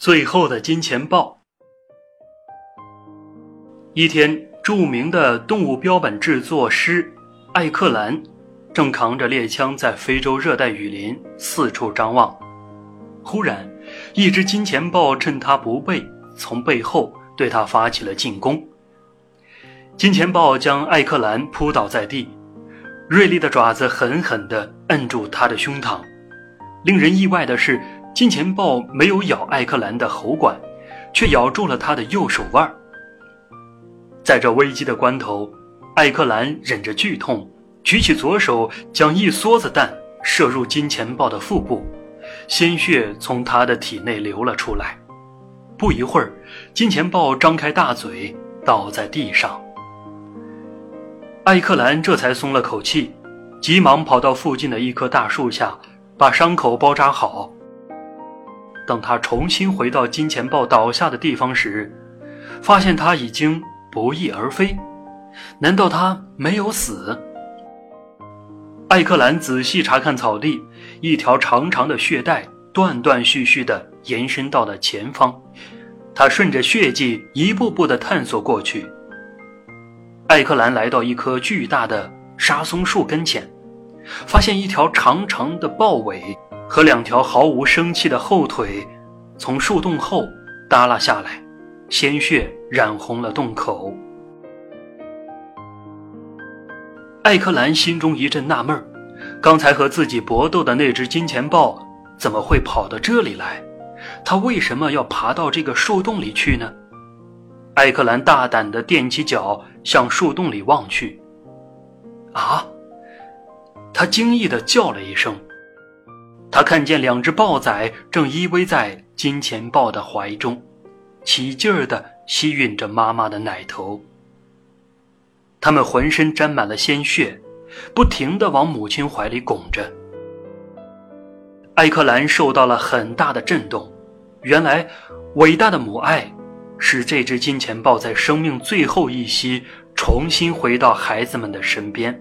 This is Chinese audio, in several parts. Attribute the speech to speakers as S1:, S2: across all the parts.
S1: 最后的金钱豹。一天，著名的动物标本制作师艾克兰正扛着猎枪在非洲热带雨林四处张望。忽然，一只金钱豹趁他不备，从背后对他发起了进攻。金钱豹将艾克兰扑倒在地，锐利的爪子狠狠地摁住他的胸膛。令人意外的是。金钱豹没有咬艾克兰的喉管，却咬住了他的右手腕。在这危机的关头，艾克兰忍着剧痛，举起左手，将一梭子弹射入金钱豹的腹部，鲜血从他的体内流了出来。不一会儿，金钱豹张开大嘴，倒在地上。艾克兰这才松了口气，急忙跑到附近的一棵大树下，把伤口包扎好。等他重新回到金钱豹倒下的地方时，发现他已经不翼而飞。难道他没有死？艾克兰仔细查看草地，一条长长的血带断断续续地延伸到了前方。他顺着血迹一步步地探索过去。艾克兰来到一棵巨大的沙松树跟前，发现一条长长的豹尾。和两条毫无生气的后腿，从树洞后耷拉下来，鲜血染红了洞口。艾克兰心中一阵纳闷儿：刚才和自己搏斗的那只金钱豹怎么会跑到这里来？它为什么要爬到这个树洞里去呢？艾克兰大胆地踮起脚向树洞里望去。啊！他惊异地叫了一声。他看见两只豹仔正依偎在金钱豹的怀中，起劲儿地吸吮着妈妈的奶头。它们浑身沾满了鲜血，不停地往母亲怀里拱着。艾克兰受到了很大的震动，原来，伟大的母爱，使这只金钱豹在生命最后一息重新回到孩子们的身边。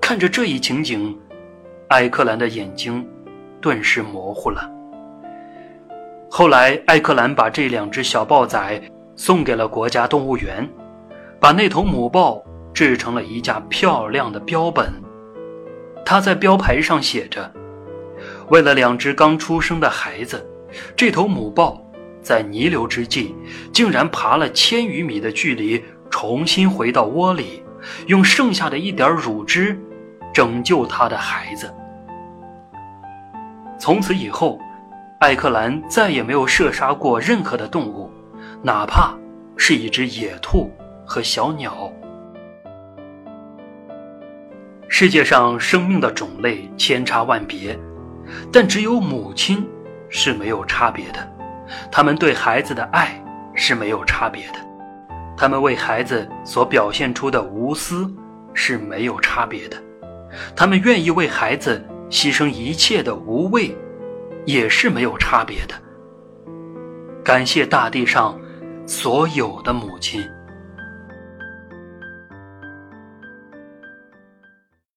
S1: 看着这一情景。艾克兰的眼睛顿时模糊了。后来，艾克兰把这两只小豹仔送给了国家动物园，把那头母豹制成了一架漂亮的标本。他在标牌上写着：“为了两只刚出生的孩子，这头母豹在弥留之际，竟然爬了千余米的距离，重新回到窝里，用剩下的一点乳汁拯救他的孩子。”从此以后，艾克兰再也没有射杀过任何的动物，哪怕是一只野兔和小鸟。世界上生命的种类千差万别，但只有母亲是没有差别的。他们对孩子的爱是没有差别的，他们为孩子所表现出的无私是没有差别的，他们愿意为孩子。牺牲一切的无畏，也是没有差别的。感谢大地上所有的母亲。